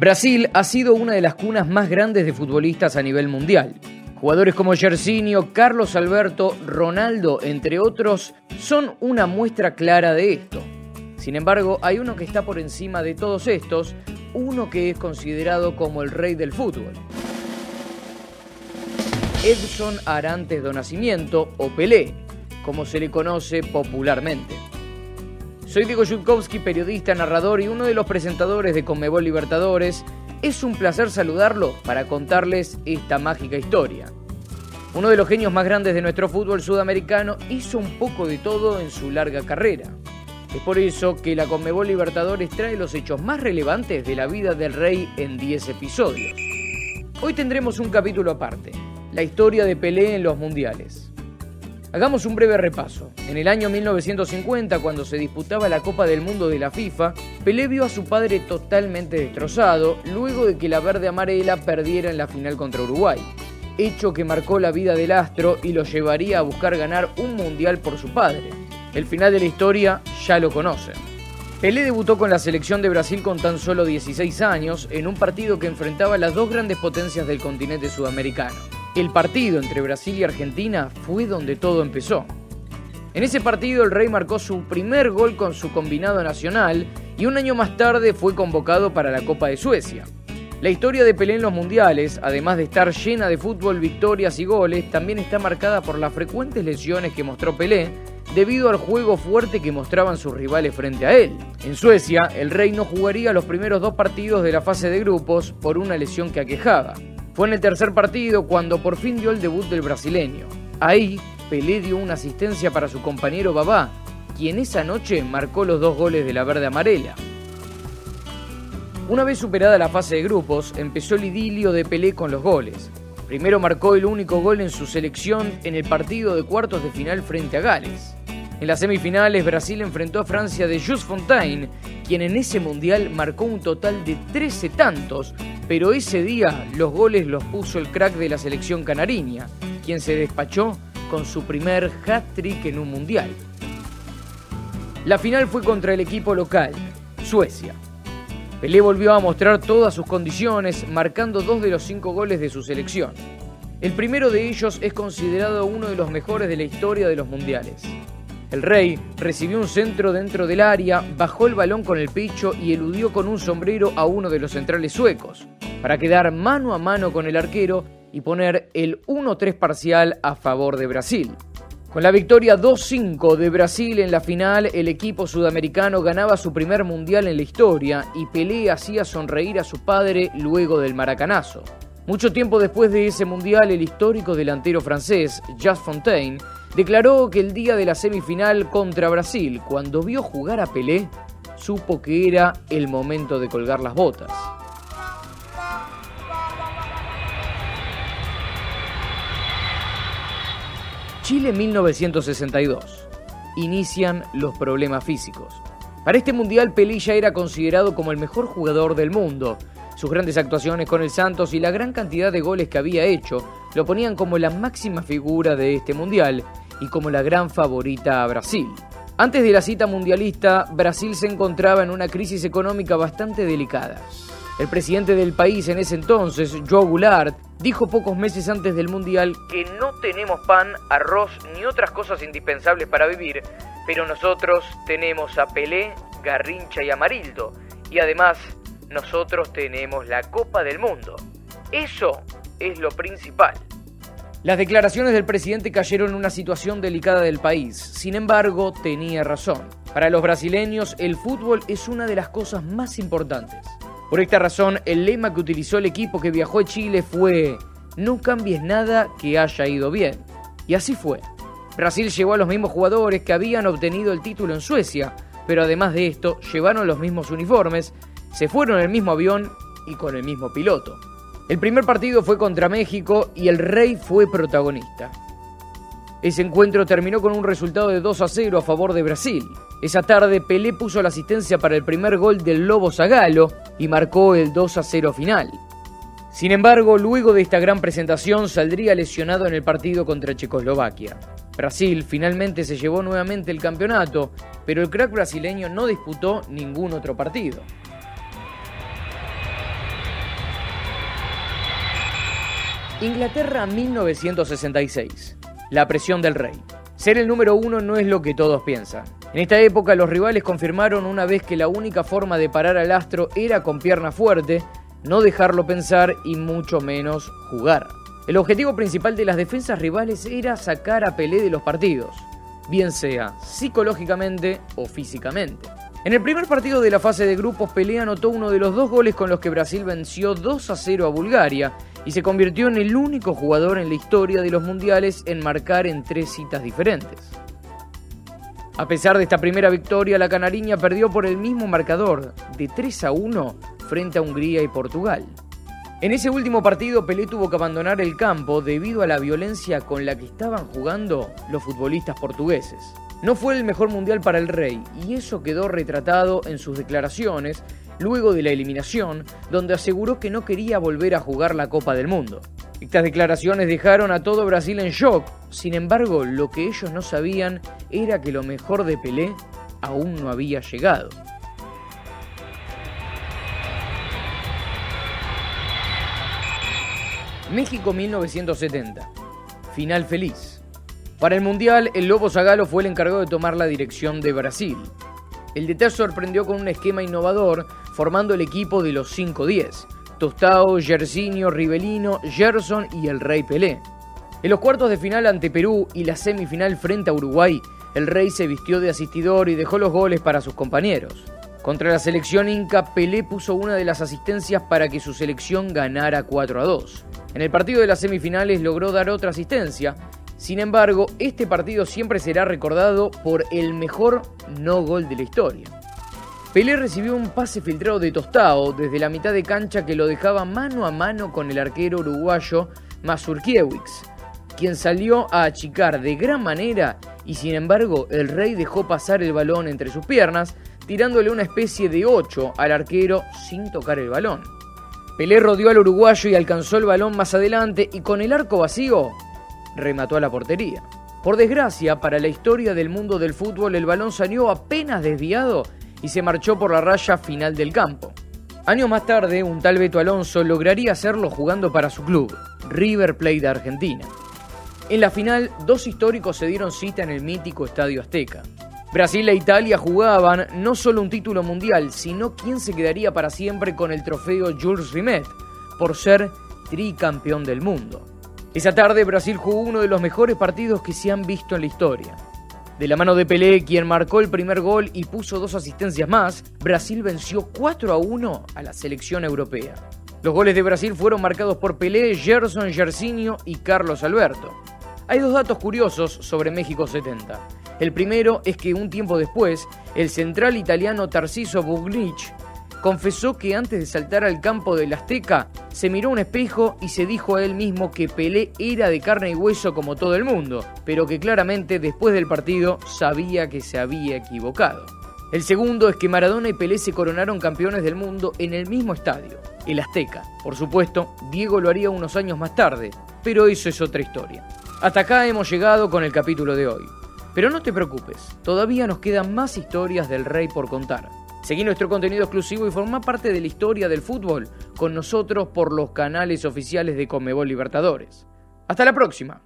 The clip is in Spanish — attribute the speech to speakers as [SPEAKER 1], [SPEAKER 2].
[SPEAKER 1] Brasil ha sido una de las cunas más grandes de futbolistas a nivel mundial. Jugadores como Jersinho, Carlos Alberto, Ronaldo, entre otros, son una muestra clara de esto. Sin embargo, hay uno que está por encima de todos estos, uno que es considerado como el rey del fútbol. Edson Arantes do Nacimiento, o Pelé, como se le conoce popularmente. Soy Diego Yutkowski, periodista, narrador y uno de los presentadores de Conmebol Libertadores. Es un placer saludarlo para contarles esta mágica historia. Uno de los genios más grandes de nuestro fútbol sudamericano hizo un poco de todo en su larga carrera. Es por eso que la Conmebol Libertadores trae los hechos más relevantes de la vida del rey en 10 episodios. Hoy tendremos un capítulo aparte, la historia de Pelé en los mundiales. Hagamos un breve repaso. En el año 1950, cuando se disputaba la Copa del Mundo de la FIFA, Pelé vio a su padre totalmente destrozado luego de que la verde amarela perdiera en la final contra Uruguay, hecho que marcó la vida del astro y lo llevaría a buscar ganar un mundial por su padre. El final de la historia ya lo conocen. Pelé debutó con la selección de Brasil con tan solo 16 años en un partido que enfrentaba a las dos grandes potencias del continente sudamericano. El partido entre Brasil y Argentina fue donde todo empezó. En ese partido el Rey marcó su primer gol con su combinado nacional y un año más tarde fue convocado para la Copa de Suecia. La historia de Pelé en los mundiales, además de estar llena de fútbol, victorias y goles, también está marcada por las frecuentes lesiones que mostró Pelé debido al juego fuerte que mostraban sus rivales frente a él. En Suecia, el Rey no jugaría los primeros dos partidos de la fase de grupos por una lesión que aquejaba. Fue en el tercer partido cuando por fin dio el debut del brasileño. Ahí, Pelé dio una asistencia para su compañero Babá, quien esa noche marcó los dos goles de la verde amarela. Una vez superada la fase de grupos, empezó el idilio de Pelé con los goles. Primero marcó el único gol en su selección en el partido de cuartos de final frente a Gales. En las semifinales, Brasil enfrentó a Francia de Just Fontaine, quien en ese mundial marcó un total de 13 tantos, pero ese día los goles los puso el crack de la selección canariña, quien se despachó con su primer hat-trick en un mundial. La final fue contra el equipo local, Suecia. Pelé volvió a mostrar todas sus condiciones, marcando dos de los cinco goles de su selección. El primero de ellos es considerado uno de los mejores de la historia de los mundiales. El rey recibió un centro dentro del área, bajó el balón con el pecho y eludió con un sombrero a uno de los centrales suecos, para quedar mano a mano con el arquero y poner el 1-3 parcial a favor de Brasil. Con la victoria 2-5 de Brasil en la final, el equipo sudamericano ganaba su primer mundial en la historia y Pelé hacía sonreír a su padre luego del maracanazo. Mucho tiempo después de ese mundial, el histórico delantero francés, Just Fontaine, declaró que el día de la semifinal contra Brasil, cuando vio jugar a Pelé, supo que era el momento de colgar las botas. Chile 1962. Inician los problemas físicos. Para este mundial Pelé ya era considerado como el mejor jugador del mundo. Sus grandes actuaciones con el Santos y la gran cantidad de goles que había hecho lo ponían como la máxima figura de este mundial y como la gran favorita a Brasil. Antes de la cita mundialista, Brasil se encontraba en una crisis económica bastante delicada. El presidente del país en ese entonces, Joe Goulart, dijo pocos meses antes del Mundial que no tenemos pan, arroz ni otras cosas indispensables para vivir, pero nosotros tenemos a Pelé, Garrincha y Amarildo, y además nosotros tenemos la Copa del Mundo. Eso es lo principal. Las declaraciones del presidente cayeron en una situación delicada del país. Sin embargo, tenía razón. Para los brasileños, el fútbol es una de las cosas más importantes. Por esta razón, el lema que utilizó el equipo que viajó a Chile fue No cambies nada que haya ido bien. Y así fue. Brasil llevó a los mismos jugadores que habían obtenido el título en Suecia, pero además de esto, llevaron los mismos uniformes, se fueron en el mismo avión y con el mismo piloto. El primer partido fue contra México y el Rey fue protagonista. Ese encuentro terminó con un resultado de 2 a 0 a favor de Brasil. Esa tarde Pelé puso la asistencia para el primer gol del Lobo Zagalo y marcó el 2 a 0 final. Sin embargo, luego de esta gran presentación saldría lesionado en el partido contra Checoslovaquia. Brasil finalmente se llevó nuevamente el campeonato, pero el crack brasileño no disputó ningún otro partido. Inglaterra 1966. La presión del rey. Ser el número uno no es lo que todos piensan. En esta época los rivales confirmaron una vez que la única forma de parar al astro era con pierna fuerte, no dejarlo pensar y mucho menos jugar. El objetivo principal de las defensas rivales era sacar a Pelé de los partidos, bien sea psicológicamente o físicamente. En el primer partido de la fase de grupos, Pelé anotó uno de los dos goles con los que Brasil venció 2 a 0 a Bulgaria y se convirtió en el único jugador en la historia de los mundiales en marcar en tres citas diferentes. A pesar de esta primera victoria, la canariña perdió por el mismo marcador, de 3 a 1, frente a Hungría y Portugal. En ese último partido, Pelé tuvo que abandonar el campo debido a la violencia con la que estaban jugando los futbolistas portugueses. No fue el mejor mundial para el rey, y eso quedó retratado en sus declaraciones luego de la eliminación, donde aseguró que no quería volver a jugar la Copa del Mundo. Estas declaraciones dejaron a todo Brasil en shock, sin embargo lo que ellos no sabían era que lo mejor de Pelé aún no había llegado. México 1970. Final feliz. Para el Mundial, el Lobo Zagalo fue el encargado de tomar la dirección de Brasil. El DT sorprendió con un esquema innovador, formando el equipo de los 5-10, Tostao, Yersinio, Rivelino, Gerson y el Rey Pelé. En los cuartos de final ante Perú y la semifinal frente a Uruguay, el Rey se vistió de asistidor y dejó los goles para sus compañeros. Contra la selección inca, Pelé puso una de las asistencias para que su selección ganara 4 a 2. En el partido de las semifinales logró dar otra asistencia sin embargo, este partido siempre será recordado por el mejor no gol de la historia. Pelé recibió un pase filtrado de Tostao desde la mitad de cancha que lo dejaba mano a mano con el arquero uruguayo Mazurkiewicz, quien salió a achicar de gran manera y sin embargo el rey dejó pasar el balón entre sus piernas, tirándole una especie de 8 al arquero sin tocar el balón. Pelé rodeó al uruguayo y alcanzó el balón más adelante y con el arco vacío remató a la portería. Por desgracia, para la historia del mundo del fútbol, el balón salió apenas desviado y se marchó por la raya final del campo. Años más tarde, un tal Beto Alonso lograría hacerlo jugando para su club, River Plate de Argentina. En la final, dos históricos se dieron cita en el mítico Estadio Azteca. Brasil e Italia jugaban no solo un título mundial, sino quién se quedaría para siempre con el trofeo Jules Rimet, por ser tricampeón del mundo. Esa tarde Brasil jugó uno de los mejores partidos que se han visto en la historia. De la mano de Pelé, quien marcó el primer gol y puso dos asistencias más, Brasil venció 4 a 1 a la selección europea. Los goles de Brasil fueron marcados por Pelé, Gerson Gersinio y Carlos Alberto. Hay dos datos curiosos sobre México 70. El primero es que un tiempo después, el central italiano Tarciso Bugnich confesó que antes de saltar al campo del Azteca, se miró un espejo y se dijo a él mismo que Pelé era de carne y hueso como todo el mundo, pero que claramente después del partido sabía que se había equivocado. El segundo es que Maradona y Pelé se coronaron campeones del mundo en el mismo estadio, el Azteca. Por supuesto, Diego lo haría unos años más tarde, pero eso es otra historia. Hasta acá hemos llegado con el capítulo de hoy. Pero no te preocupes, todavía nos quedan más historias del rey por contar. Seguí nuestro contenido exclusivo y forma parte de la historia del fútbol con nosotros por los canales oficiales de Comebol Libertadores. Hasta la próxima.